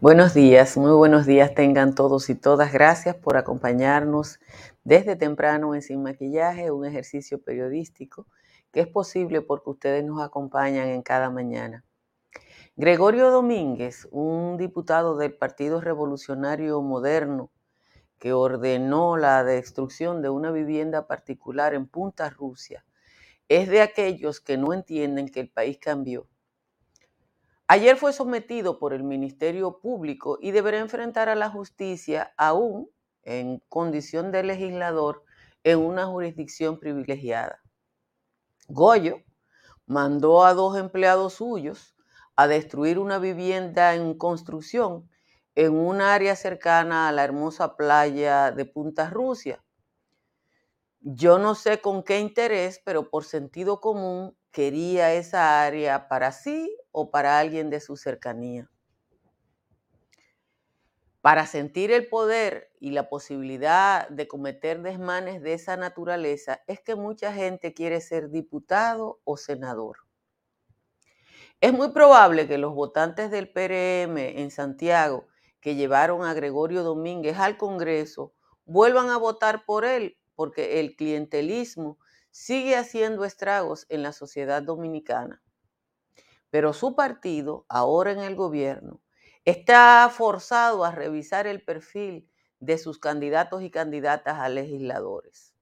Buenos días, muy buenos días tengan todos y todas. Gracias por acompañarnos desde temprano en Sin Maquillaje, un ejercicio periodístico que es posible porque ustedes nos acompañan en cada mañana. Gregorio Domínguez, un diputado del Partido Revolucionario Moderno, que ordenó la destrucción de una vivienda particular en Punta Rusia, es de aquellos que no entienden que el país cambió. Ayer fue sometido por el Ministerio Público y deberá enfrentar a la justicia aún en condición de legislador en una jurisdicción privilegiada. Goyo mandó a dos empleados suyos a destruir una vivienda en construcción en un área cercana a la hermosa playa de Punta Rusia. Yo no sé con qué interés, pero por sentido común quería esa área para sí o para alguien de su cercanía. Para sentir el poder y la posibilidad de cometer desmanes de esa naturaleza es que mucha gente quiere ser diputado o senador. Es muy probable que los votantes del PRM en Santiago que llevaron a Gregorio Domínguez al Congreso vuelvan a votar por él, porque el clientelismo sigue haciendo estragos en la sociedad dominicana. Pero su partido, ahora en el gobierno, está forzado a revisar el perfil de sus candidatos y candidatas a legisladores.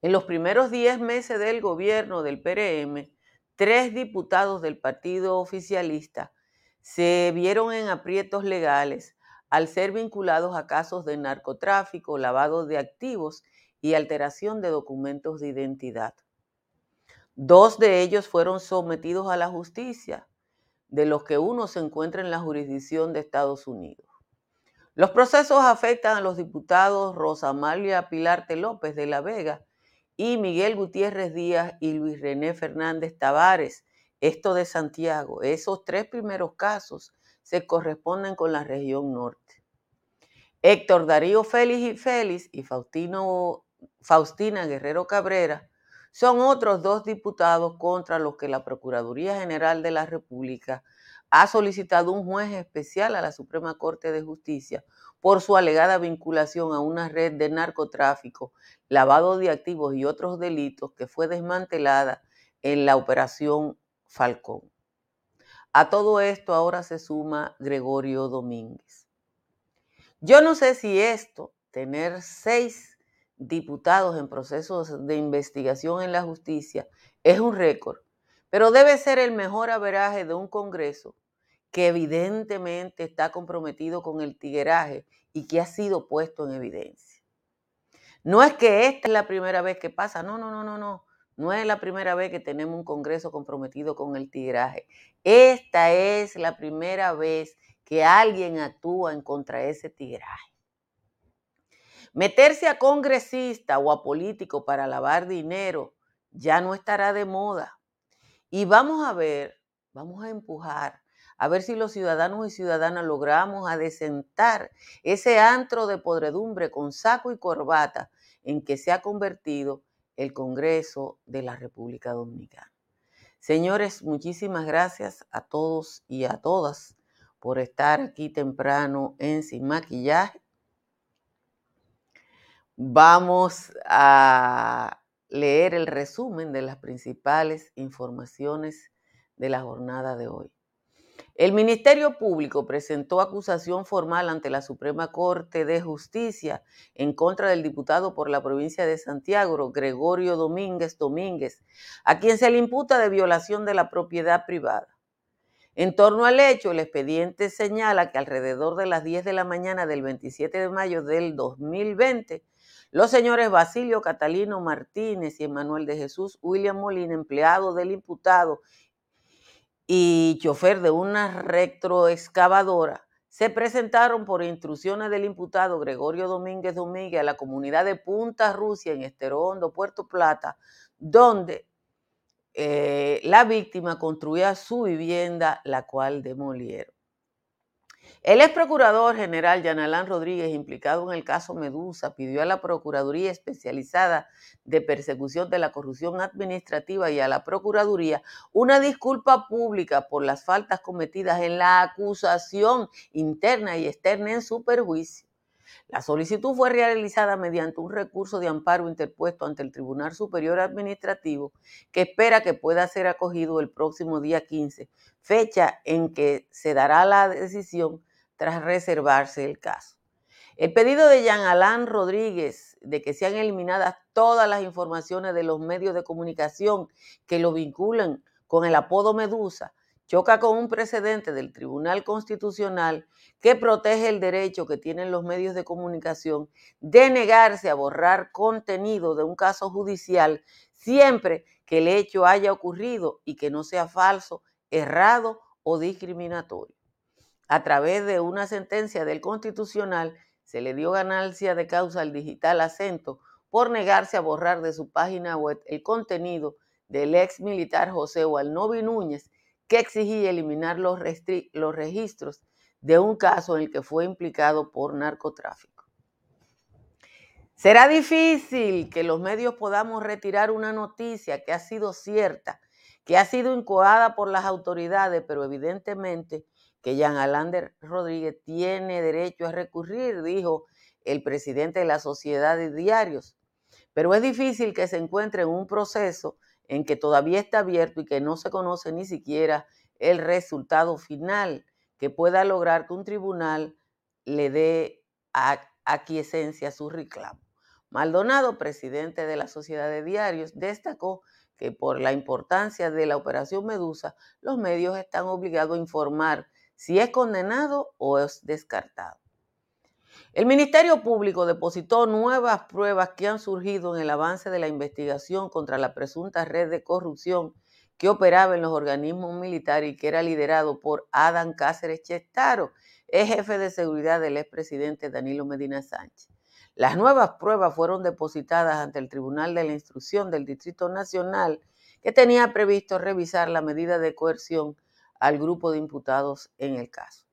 En los primeros 10 meses del gobierno del PRM, tres diputados del partido oficialista se vieron en aprietos legales al ser vinculados a casos de narcotráfico, lavado de activos y alteración de documentos de identidad. Dos de ellos fueron sometidos a la justicia, de los que uno se encuentra en la jurisdicción de Estados Unidos. Los procesos afectan a los diputados Rosa Amalia Pilarte López de la Vega y Miguel Gutiérrez Díaz y Luis René Fernández Tavares, esto de Santiago, esos tres primeros casos se corresponden con la región norte. Héctor Darío Félix y Félix y Faustino, Faustina Guerrero Cabrera son otros dos diputados contra los que la Procuraduría General de la República ha solicitado un juez especial a la Suprema Corte de Justicia por su alegada vinculación a una red de narcotráfico, lavado de activos y otros delitos que fue desmantelada en la operación Falcón. A todo esto ahora se suma Gregorio Domínguez. Yo no sé si esto, tener seis diputados en procesos de investigación en la justicia, es un récord, pero debe ser el mejor averaje de un Congreso que evidentemente está comprometido con el tigueraje y que ha sido puesto en evidencia. No es que esta es la primera vez que pasa, no, no, no, no, no. No es la primera vez que tenemos un Congreso comprometido con el tigraje. Esta es la primera vez que alguien actúa en contra de ese tigraje. Meterse a congresista o a político para lavar dinero ya no estará de moda. Y vamos a ver, vamos a empujar, a ver si los ciudadanos y ciudadanas logramos adecentar ese antro de podredumbre con saco y corbata en que se ha convertido el Congreso de la República Dominicana. Señores, muchísimas gracias a todos y a todas por estar aquí temprano en Sin Maquillaje. Vamos a leer el resumen de las principales informaciones de la jornada de hoy. El Ministerio Público presentó acusación formal ante la Suprema Corte de Justicia en contra del diputado por la provincia de Santiago, Gregorio Domínguez Domínguez, a quien se le imputa de violación de la propiedad privada. En torno al hecho, el expediente señala que alrededor de las 10 de la mañana del 27 de mayo del 2020, los señores Basilio Catalino Martínez y Emanuel de Jesús William Molina, empleados del imputado, y chofer de una retroexcavadora se presentaron por instrucciones del imputado Gregorio Domínguez Domínguez a la comunidad de Punta Rusia en Esterondo, Puerto Plata, donde eh, la víctima construía su vivienda, la cual demolieron. El ex procurador general Yanalán Rodríguez, implicado en el caso Medusa, pidió a la Procuraduría Especializada de Persecución de la Corrupción Administrativa y a la Procuraduría una disculpa pública por las faltas cometidas en la acusación interna y externa en su perjuicio. La solicitud fue realizada mediante un recurso de amparo interpuesto ante el Tribunal Superior Administrativo que espera que pueda ser acogido el próximo día 15, fecha en que se dará la decisión tras reservarse el caso. El pedido de Jean Alain Rodríguez de que sean eliminadas todas las informaciones de los medios de comunicación que lo vinculan con el apodo Medusa choca con un precedente del Tribunal Constitucional que protege el derecho que tienen los medios de comunicación de negarse a borrar contenido de un caso judicial siempre que el hecho haya ocurrido y que no sea falso, errado o discriminatorio a través de una sentencia del Constitucional, se le dio ganancia de causa al digital acento por negarse a borrar de su página web el contenido del ex militar José Walnovi Núñez, que exigía eliminar los, los registros de un caso en el que fue implicado por narcotráfico. Será difícil que los medios podamos retirar una noticia que ha sido cierta, que ha sido incoada por las autoridades, pero evidentemente que Jean Alander Rodríguez tiene derecho a recurrir, dijo el presidente de la Sociedad de Diarios. Pero es difícil que se encuentre en un proceso en que todavía está abierto y que no se conoce ni siquiera el resultado final que pueda lograr que un tribunal le dé aquiescencia a su reclamo. Maldonado, presidente de la Sociedad de Diarios, destacó que por la importancia de la operación Medusa, los medios están obligados a informar si es condenado o es descartado. El Ministerio Público depositó nuevas pruebas que han surgido en el avance de la investigación contra la presunta red de corrupción que operaba en los organismos militares y que era liderado por Adán Cáceres Chestaro, ex jefe de seguridad del expresidente Danilo Medina Sánchez. Las nuevas pruebas fueron depositadas ante el Tribunal de la Instrucción del Distrito Nacional, que tenía previsto revisar la medida de coerción al grupo de imputados en el caso.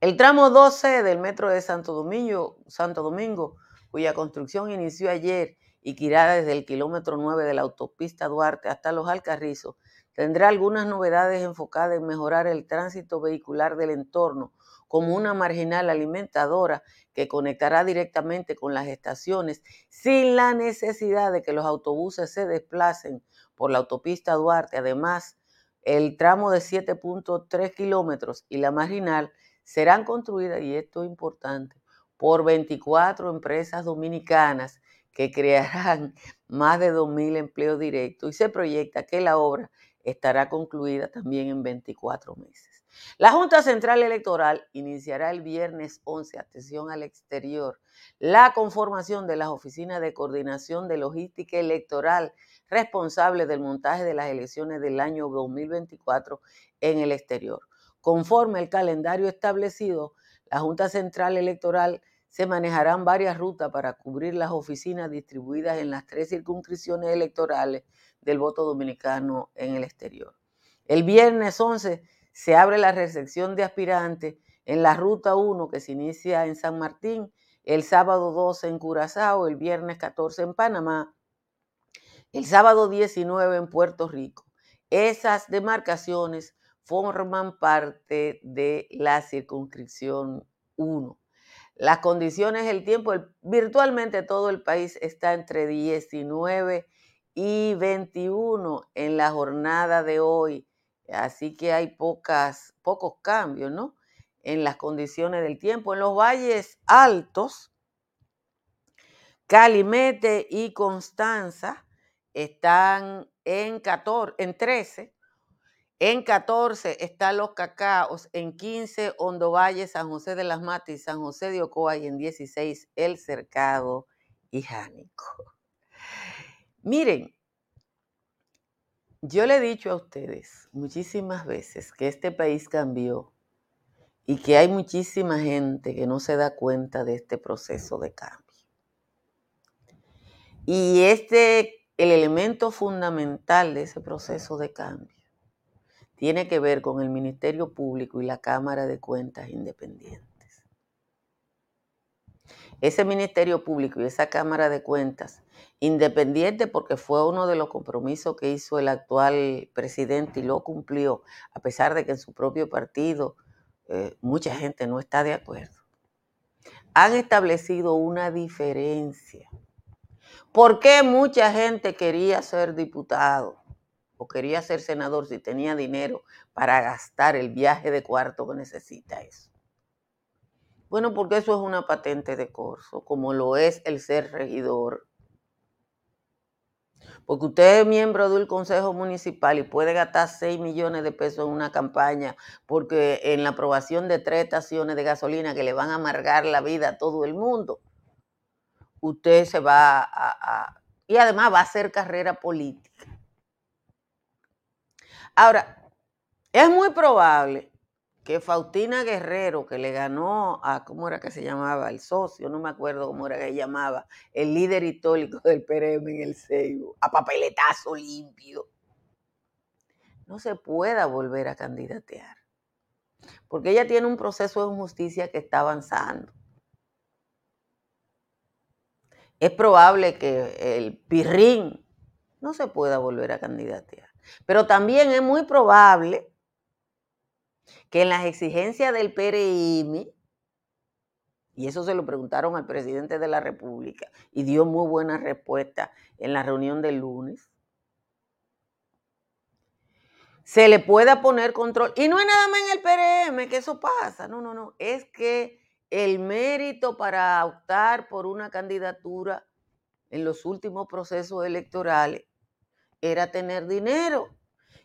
El tramo 12 del metro de Santo Domingo, Santo Domingo, cuya construcción inició ayer y que irá desde el kilómetro 9 de la autopista Duarte hasta Los Alcarrizos, tendrá algunas novedades enfocadas en mejorar el tránsito vehicular del entorno, como una marginal alimentadora que conectará directamente con las estaciones sin la necesidad de que los autobuses se desplacen por la autopista Duarte. Además, el tramo de 7.3 kilómetros y la marginal serán construidas, y esto es importante, por 24 empresas dominicanas que crearán más de 2.000 empleos directos y se proyecta que la obra estará concluida también en 24 meses. La Junta Central Electoral iniciará el viernes 11, atención al exterior, la conformación de las oficinas de coordinación de logística electoral responsable del montaje de las elecciones del año 2024 en el exterior. Conforme el calendario establecido, la Junta Central Electoral se manejarán varias rutas para cubrir las oficinas distribuidas en las tres circunscripciones electorales del voto dominicano en el exterior. El viernes 11 se abre la recepción de aspirantes en la ruta 1 que se inicia en San Martín, el sábado 12 en Curazao, el viernes 14 en Panamá el sábado 19 en Puerto Rico. Esas demarcaciones forman parte de la circunscripción 1. Las condiciones, el tiempo, virtualmente todo el país está entre 19 y 21 en la jornada de hoy. Así que hay pocas, pocos cambios, ¿no? En las condiciones del tiempo. En los valles altos, Calimete y Constanza, están en 14, en 13. En 14 están los cacaos, en 15 Hondo Valle, San José de las Matas y San José de Ocoa y en 16 El Cercado y Jánico. Miren, Yo le he dicho a ustedes muchísimas veces que este país cambió y que hay muchísima gente que no se da cuenta de este proceso de cambio. Y este, el elemento fundamental de ese proceso de cambio, tiene que ver con el Ministerio Público y la Cámara de Cuentas Independientes. Ese Ministerio Público y esa Cámara de Cuentas independiente porque fue uno de los compromisos que hizo el actual presidente y lo cumplió, a pesar de que en su propio partido eh, mucha gente no está de acuerdo, han establecido una diferencia. ¿Por qué mucha gente quería ser diputado o quería ser senador si tenía dinero para gastar el viaje de cuarto que necesita eso? Bueno, porque eso es una patente de corso, como lo es el ser regidor. Porque usted es miembro del Consejo Municipal y puede gastar 6 millones de pesos en una campaña porque en la aprobación de tres estaciones de gasolina que le van a amargar la vida a todo el mundo, usted se va a... y además va a hacer carrera política. Ahora, es muy probable que Faustina Guerrero, que le ganó a, ¿cómo era que se llamaba? El socio, no me acuerdo cómo era que se llamaba, el líder histórico del PRM en el Seibo, a papeletazo limpio, no se pueda volver a candidatear. Porque ella tiene un proceso de justicia que está avanzando. Es probable que el pirrín no se pueda volver a candidatear. Pero también es muy probable que en las exigencias del PRM, y eso se lo preguntaron al presidente de la República y dio muy buena respuesta en la reunión del lunes, se le pueda poner control. Y no es nada más en el PRM que eso pasa, no, no, no, es que el mérito para optar por una candidatura en los últimos procesos electorales era tener dinero.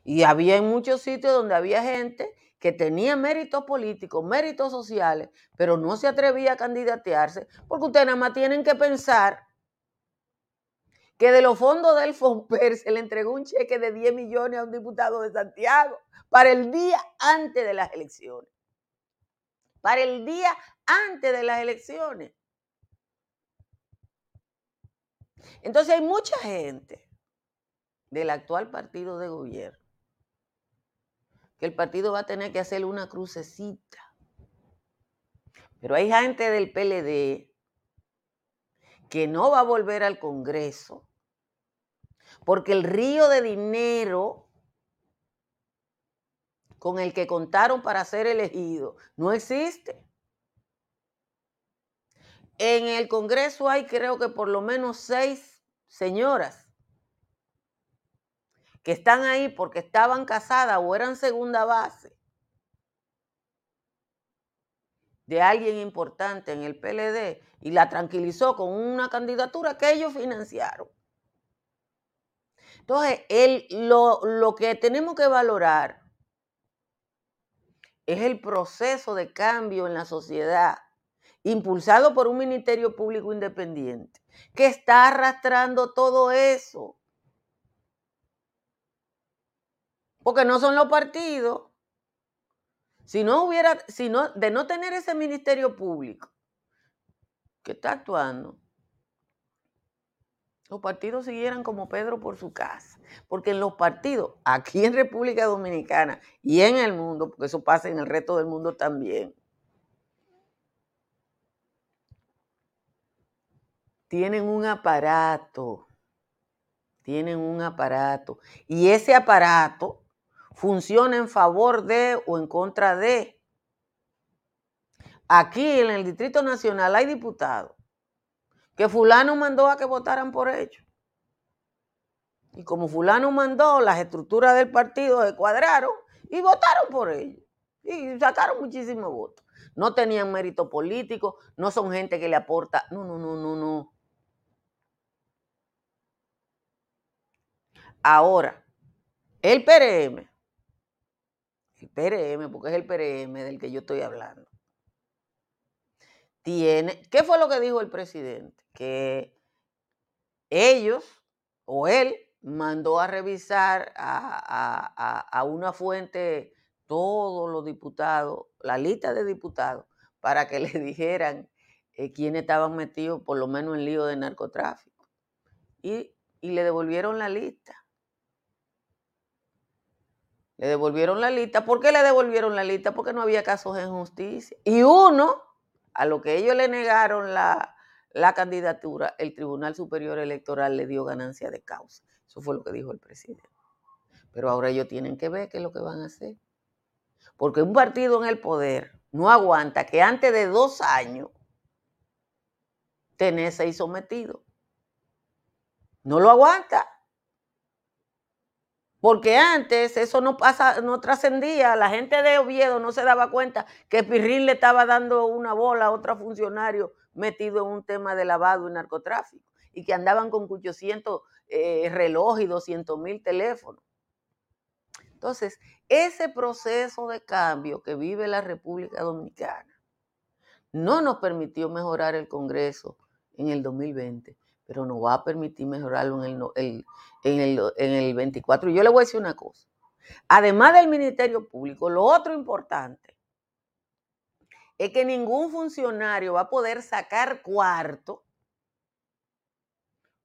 Y había en muchos sitios donde había gente que tenía méritos políticos, méritos sociales, pero no se atrevía a candidatearse, porque ustedes nada más tienen que pensar que de los fondos del FOMPER se le entregó un cheque de 10 millones a un diputado de Santiago para el día antes de las elecciones. Para el día antes de las elecciones. Entonces hay mucha gente del actual partido de gobierno que el partido va a tener que hacerle una crucecita. Pero hay gente del PLD que no va a volver al Congreso porque el río de dinero con el que contaron para ser elegido no existe. En el Congreso hay creo que por lo menos seis señoras que están ahí porque estaban casadas o eran segunda base de alguien importante en el PLD y la tranquilizó con una candidatura que ellos financiaron. Entonces, lo, lo que tenemos que valorar es el proceso de cambio en la sociedad impulsado por un ministerio público independiente que está arrastrando todo eso. Porque no son los partidos. Si no hubiera, si no, de no tener ese ministerio público que está actuando, los partidos siguieran como Pedro por su casa. Porque en los partidos, aquí en República Dominicana y en el mundo, porque eso pasa en el resto del mundo también, tienen un aparato, tienen un aparato. Y ese aparato funciona en favor de o en contra de. Aquí en el Distrito Nacional hay diputados que fulano mandó a que votaran por ellos. Y como fulano mandó, las estructuras del partido se cuadraron y votaron por ellos. Y sacaron muchísimos votos. No tenían mérito político, no son gente que le aporta. No, no, no, no, no. Ahora, el PRM el PRM, porque es el PRM del que yo estoy hablando, tiene, ¿qué fue lo que dijo el presidente? Que ellos o él mandó a revisar a, una fuente todos los diputados, la lista de diputados, para que le dijeran eh, quiénes estaban metidos por lo menos en lío de narcotráfico. Y, y le devolvieron la lista. Le devolvieron la lista. ¿Por qué le devolvieron la lista? Porque no había casos en justicia. Y uno, a lo que ellos le negaron la, candidatura, el Tribunal Superior Electoral le dio ganancia de causa. Eso fue lo que dijo el presidente. Pero ahora ellos tienen que ver qué es lo que van a hacer. Porque un partido en el poder no aguanta que antes de dos años tenés ahí sometido. No lo aguanta. Porque antes eso no pasa, no trascendía. La gente de Oviedo no se daba cuenta que Pirrín le estaba dando una bola a otro funcionario metido en un tema de lavado y narcotráfico y que andaban con 800 eh, relojes y 200 mil teléfonos. Entonces, ese proceso de cambio que vive la República Dominicana no nos permitió mejorar el Congreso en el 2020, pero nos va a permitir mejorarlo en el, en el, en el 24. Y yo le voy a decir una cosa. Además del Ministerio Público, lo otro importante es que ningún funcionario va a poder sacar cuarto,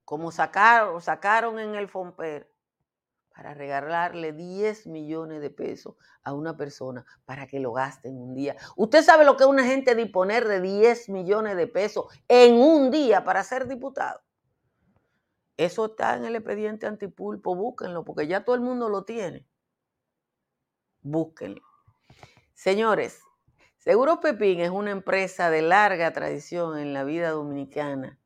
como sacaron, sacaron en el FOMPER, para regalarle 10 millones de pesos a una persona para que lo gaste en un día. ¿Usted sabe lo que es una gente disponer de 10 millones de pesos en un día para ser diputado? Eso está en el expediente antipulpo, búsquenlo, porque ya todo el mundo lo tiene. Búsquenlo. Señores, Seguro Pepín es una empresa de larga tradición en la vida dominicana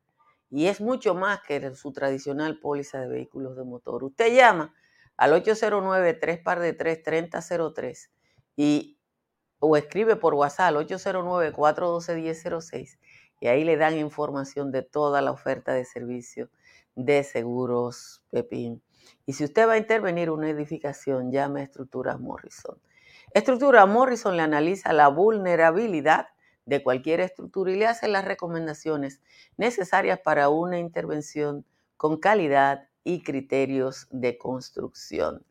y es mucho más que su tradicional póliza de vehículos de motor. Usted llama al 809-3 par de 3 3003 y o escribe por WhatsApp al 809-412-1006 y ahí le dan información de toda la oferta de servicio de seguros Pepín. Y si usted va a intervenir una edificación, llame a Estructuras Morrison. Estructura Morrison le analiza la vulnerabilidad de cualquier estructura y le hace las recomendaciones necesarias para una intervención con calidad y criterios de construcción.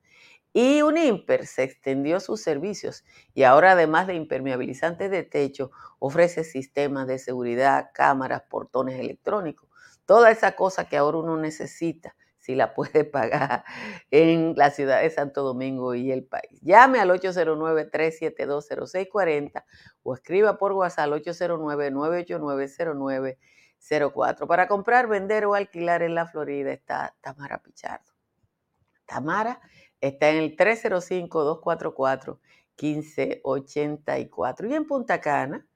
Y Unimper se extendió sus servicios y ahora además de impermeabilizantes de techo, ofrece sistemas de seguridad, cámaras, portones electrónicos, toda esa cosa que ahora uno necesita si la puede pagar en la ciudad de Santo Domingo y el país. Llame al 809-372-0640 o escriba por WhatsApp al 809-989-0904. Para comprar, vender o alquilar en la Florida está Tamara Pichardo. Tamara está en el 305-244-1584. Y en Punta Cana,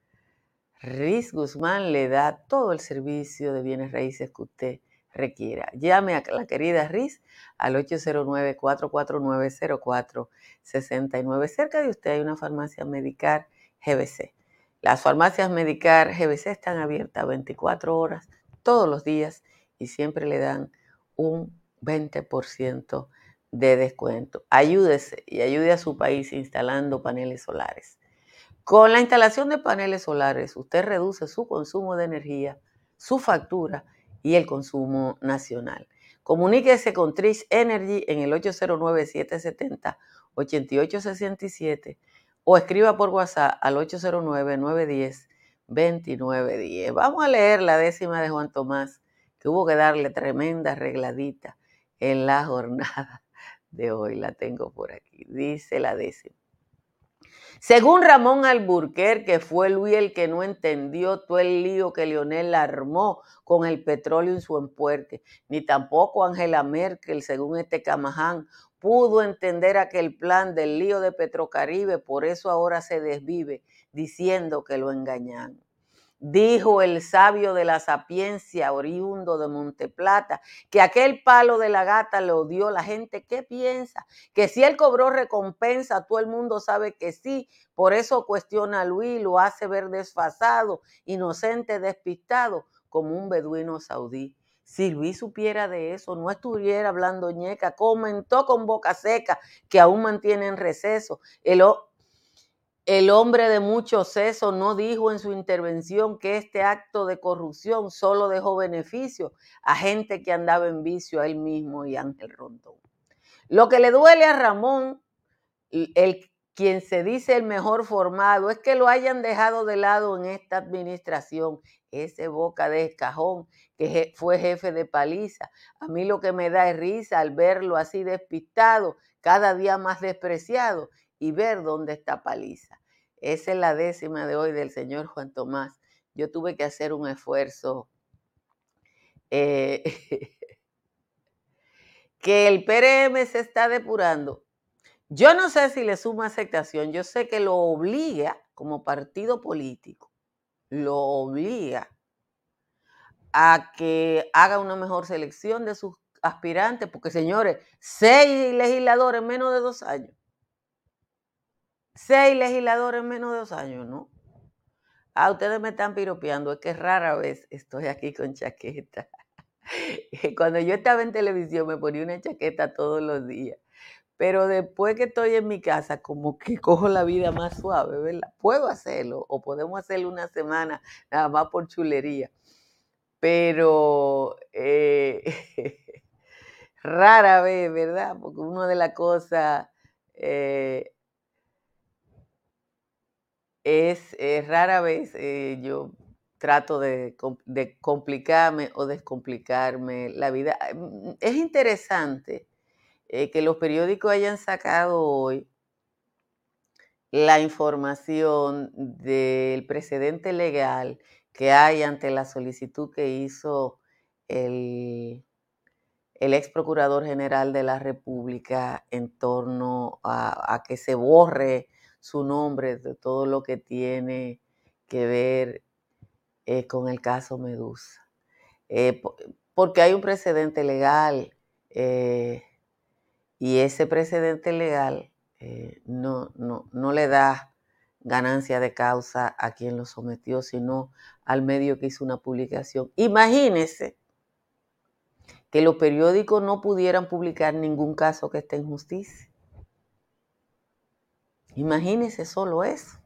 Riz Guzmán le da todo el servicio de bienes raíces que usted requiera. Llame a la querida Riz al 809-449-0469. Cerca de usted hay una farmacia Medicar GBC. Las farmacias Medicar GBC están abiertas 24 horas todos los días y siempre le dan un 20% de descuento. Ayúdese y ayude a su país instalando paneles solares. Con la instalación de paneles solares, usted reduce su consumo de energía, su factura y el consumo nacional. Comuníquese con Trish Energy en el 809-770-8867 o escriba por WhatsApp al 809-910-2910. Vamos a leer la décima de Juan Tomás, que hubo que darle tremenda arregladita en la jornada de hoy. La tengo por aquí. Dice la décima. Según Ramón Alburquer, que fue Luis el que no entendió todo el lío que Leonel armó con el petróleo en su empuerque, ni tampoco Angela Merkel, según este Camaján, pudo entender aquel plan del lío de Petrocaribe, por eso ahora se desvive diciendo que lo engañan. Dijo el sabio de la sapiencia, oriundo de Monteplata, que aquel palo de la gata le odió la gente. ¿Qué piensa? Que si él cobró recompensa, todo el mundo sabe que sí. Por eso cuestiona a Luis, lo hace ver desfasado, inocente, despistado, como un beduino saudí. Si Luis supiera de eso, no estuviera hablando ñeca, comentó con boca seca que aún mantienen receso. El, El hombre de mucho seso no dijo en su intervención que este acto de corrupción solo dejó beneficio a gente que andaba en vicio a él mismo y Ángel Rondón. Lo que le duele a Ramón, el quien se dice el mejor formado, es que lo hayan dejado de lado en esta administración, ese boca de cajón que fue jefe de paliza. A mí lo que me da es risa al verlo así despistado, cada día más despreciado y ver dónde está paliza. Esa es la décima de hoy del señor Juan Tomás. Yo tuve que hacer un esfuerzo. Eh, que el PRM se está depurando yo no sé si le suma aceptación, yo sé que lo obliga como partido político, lo obliga a que haga una mejor selección de sus aspirantes, porque señores, seis legisladores en menos de dos años. Seis legisladores en menos de dos años, ¿no? Ah, ustedes me están piropeando, es que rara vez estoy aquí con chaqueta. Cuando yo estaba en televisión me ponía una chaqueta todos los días. Pero después que estoy en mi casa, como que cojo la vida más suave, ¿verdad? Puedo hacerlo o podemos hacerlo una semana nada más por chulería. Pero eh, rara vez, ¿verdad? Porque una de las cosas eh, es, rara vez eh, yo trato de, complicarme o descomplicarme la vida. Mm, es interesante eh, que los periódicos hayan sacado hoy la información del precedente legal que hay ante la solicitud que hizo el, el ex procurador general de la República en torno a, que se borre su nombre de todo lo que tiene que ver eh, con el caso Medusa. Eh, porque hay un precedente legal y ese precedente legal eh, no, no, le da ganancia de causa a quien lo sometió, sino al medio que hizo una publicación. Imagínese que los periódicos no pudieran publicar ningún caso que esté en justicia. Imagínese solo eso.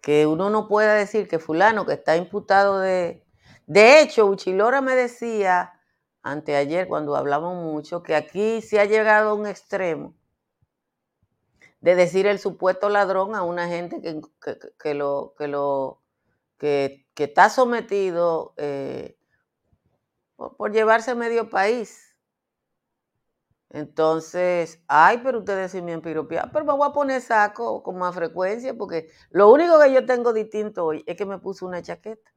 Que uno no pueda decir que fulano que está imputado de... De hecho, Uchilora me decía anteayer cuando hablamos mucho, que aquí se ha llegado a un extremo de decir el supuesto ladrón a una gente que, lo, que, lo, que, está sometido eh, por, llevarse medio país. Entonces, ay, pero ustedes sí me han pero me voy a poner saco con más frecuencia porque lo único que yo tengo distinto hoy es que me puse una chaqueta.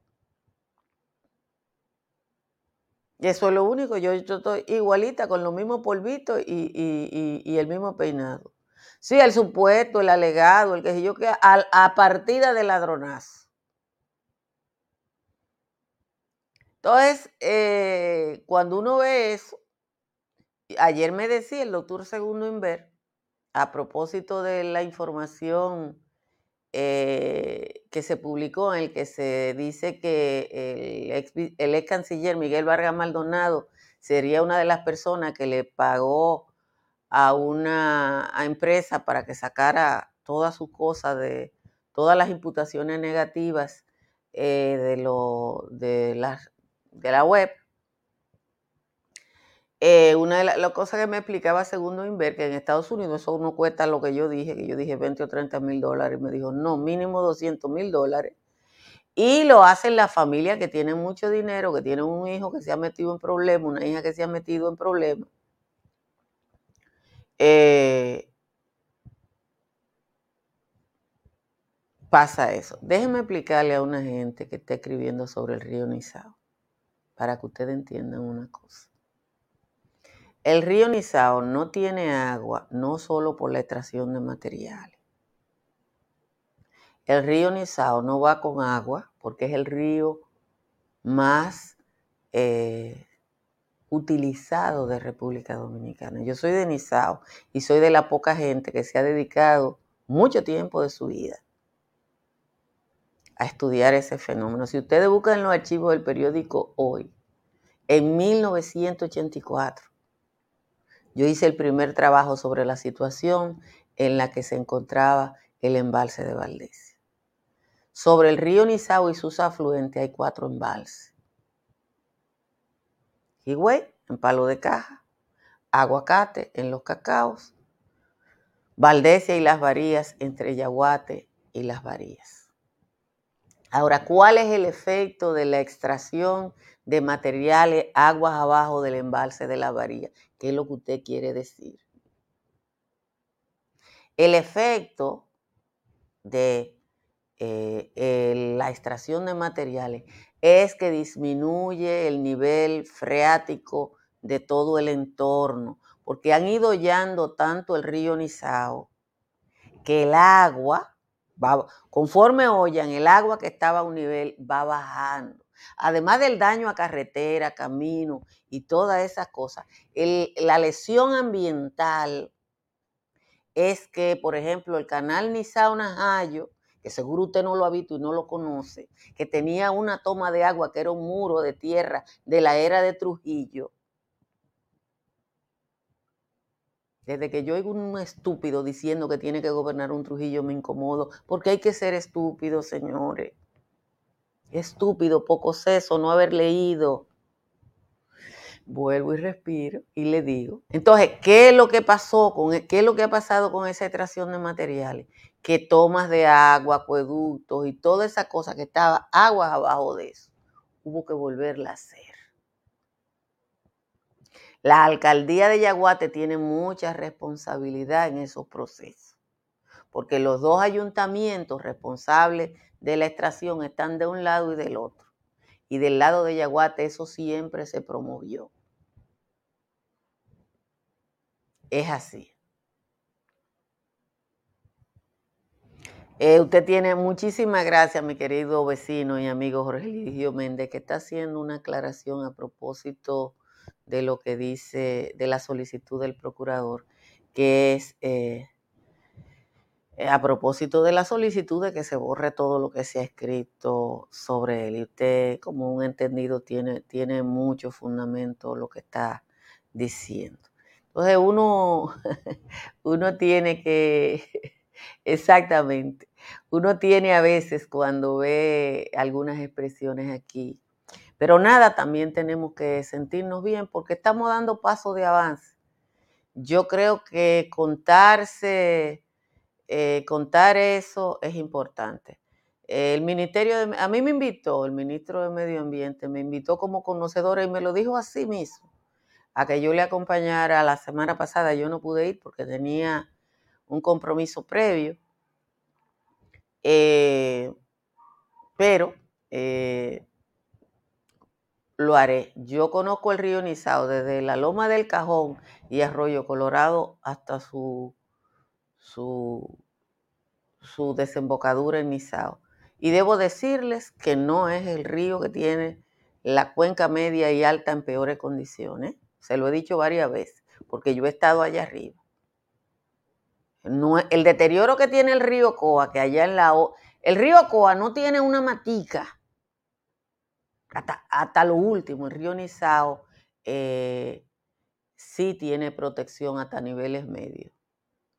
Y eso es lo único, yo, estoy igualita con los mismos polvitos y, el mismo peinado. Sí, el supuesto, el alegado, el que yo que a, a partida de ladronazo. Entonces, eh, cuando uno ve eso, ayer me decía el doctor Segundo Inver, a propósito de la información eh, que se publicó en el que se dice que el ex, canciller Miguel Vargas Maldonado sería una de las personas que le pagó a una empresa para que sacara todas sus cosas de todas las imputaciones negativas eh, de, lo, de, de la web eh, una de las cosas que me explicaba Segundo Inver, que en Estados Unidos eso no cuesta lo que yo dije, que yo dije 20 o 30 mil dólares, me dijo, no, mínimo 200 mil dólares. Y lo hacen las familias que tienen mucho dinero, que tienen un hijo que se ha metido en problemas, una hija que se ha metido en problemas. Eh, pasa eso. Déjenme explicarle a una gente que está escribiendo sobre el río Nizao, para que ustedes entiendan una cosa. El río Nizao no tiene agua no solo por la extracción de materiales. El río Nizao no va con agua porque es el río más eh, utilizado de República Dominicana. Yo soy de Nizao y soy de la poca gente que se ha dedicado mucho tiempo de su vida a estudiar ese fenómeno. Si ustedes buscan los archivos del periódico Hoy, en 1984, yo hice el primer trabajo sobre la situación en la que se encontraba el embalse de Valdés. Sobre el río Nizao y sus afluentes hay cuatro embalses. Higüey, en Palo de Caja, Aguacate, en Los Cacaos, Valdesia y Las Varías, entre Yaguate y Las Varías. Ahora, ¿cuál es el efecto de la extracción de materiales aguas abajo del embalse de la Varía? ¿Qué es lo que usted quiere decir? El efecto de eh, la extracción de materiales es que disminuye el nivel freático de todo el entorno, porque han ido hollando tanto el río Nizao que el agua, va, conforme hollan, el agua que estaba a un nivel va bajando. Además del daño a carretera, camino y todas esas cosas, la lesión ambiental es que, por ejemplo, el canal Nizao-Najayo, que seguro usted no lo ha visto y no lo conoce, que tenía una toma de agua que era un muro de tierra de la era de Trujillo. Desde que yo oigo un estúpido diciendo que tiene que gobernar un Trujillo me incomodo, porque hay que ser estúpido, señores. Estúpido, poco seso, no haber leído vuelvo y respiro y le digo. Entonces, ¿qué es lo que pasó con e, qué es lo que ha pasado con esa extracción de materiales? Que tomas de agua, acueductos y toda esa cosa que estaba aguas abajo de eso, hubo que volverla a hacer. La alcaldía de Yaguate tiene mucha responsabilidad en esos procesos, porque los dos ayuntamientos responsables de la extracción están de un lado y del otro. Y del lado de Yaguate eso siempre se promovió. Es así. Eh, usted tiene muchísimas gracias, mi querido vecino y amigo Jorge Eligio Méndez, que está haciendo una aclaración a propósito de lo que dice de la solicitud del procurador, que es eh, a propósito de la solicitud de que se borre todo lo que se ha escrito sobre él. Y usted, como un entendido, tiene, tiene mucho fundamento lo que está diciendo. Entonces uno, uno tiene que, exactamente, uno tiene a veces cuando ve algunas expresiones aquí, pero nada, también tenemos que sentirnos bien porque estamos dando pasos de avance. Yo creo que contarse, eh, contar eso es importante. El ministerio, de, a mí me invitó, el ministro de Medio Ambiente me invitó como conocedora y me lo dijo así mismo a que yo le acompañara la semana pasada. Yo no pude ir porque tenía un compromiso previo. Eh, pero eh, lo haré. Yo conozco el río Nizao desde la Loma del Cajón y Arroyo Colorado hasta su, su, su desembocadura en Nizao. Y debo decirles que no es el río que tiene la cuenca media y alta en peores condiciones. Se lo he dicho varias veces, porque yo he estado allá arriba. No, el deterioro que tiene el río Coa, que allá en la... El río Coa no tiene una matica. Hasta, lo último, el río Nizao eh, sí tiene protección hasta niveles medios,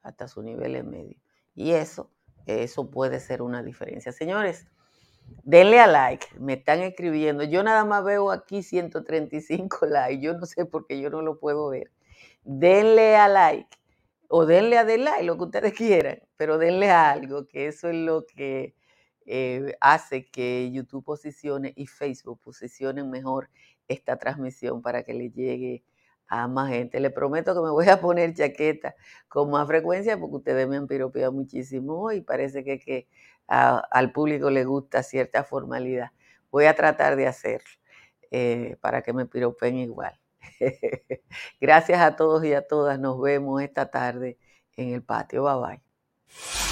hasta sus niveles medios. Y eso, eso puede ser una diferencia. Señores, Denle a like, me están escribiendo. Yo nada más veo aquí 135 likes. Yo no sé por qué yo no lo puedo ver. Denle a like o denle a like, lo que ustedes quieran, pero denle a algo, que eso es lo que eh, hace que YouTube posicione y Facebook posicionen mejor esta transmisión para que le llegue a más gente. Le prometo que me voy a poner chaqueta con más frecuencia porque ustedes me han piropeado muchísimo y parece que, que al público le gusta cierta formalidad. Voy a tratar de hacerlo eh, para que me piropen igual. Gracias a todos y a todas. Nos vemos esta tarde en el patio. Bye bye.